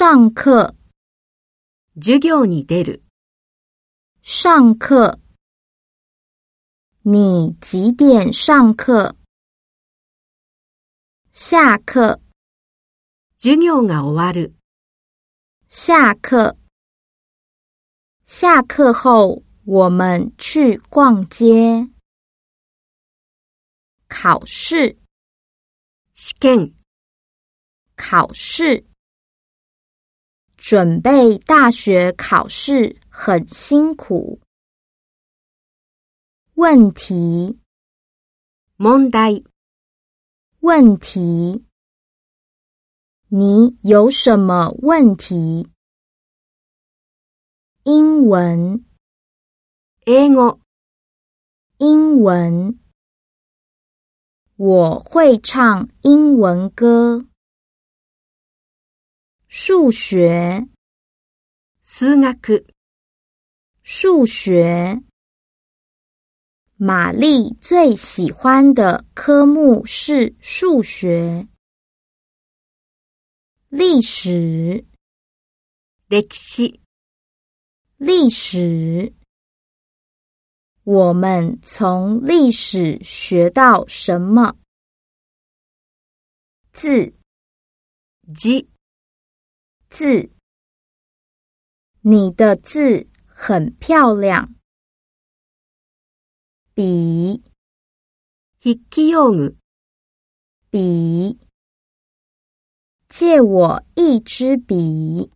上课，授業に出る。上课，你几点上课？下课，授業が終わる。下课，下课后我们去逛街。考试，試験。考试。准备大学考试很辛苦。问题，问题，你有什么问题？英文 e n 英文，我会唱英文歌。数学，数学，玛丽最喜欢的科目是数学。历史，历史，历史。我们从历史学到什么？字，鸡。字，你的字很漂亮。笔，ひきよう。笔，借我一支笔。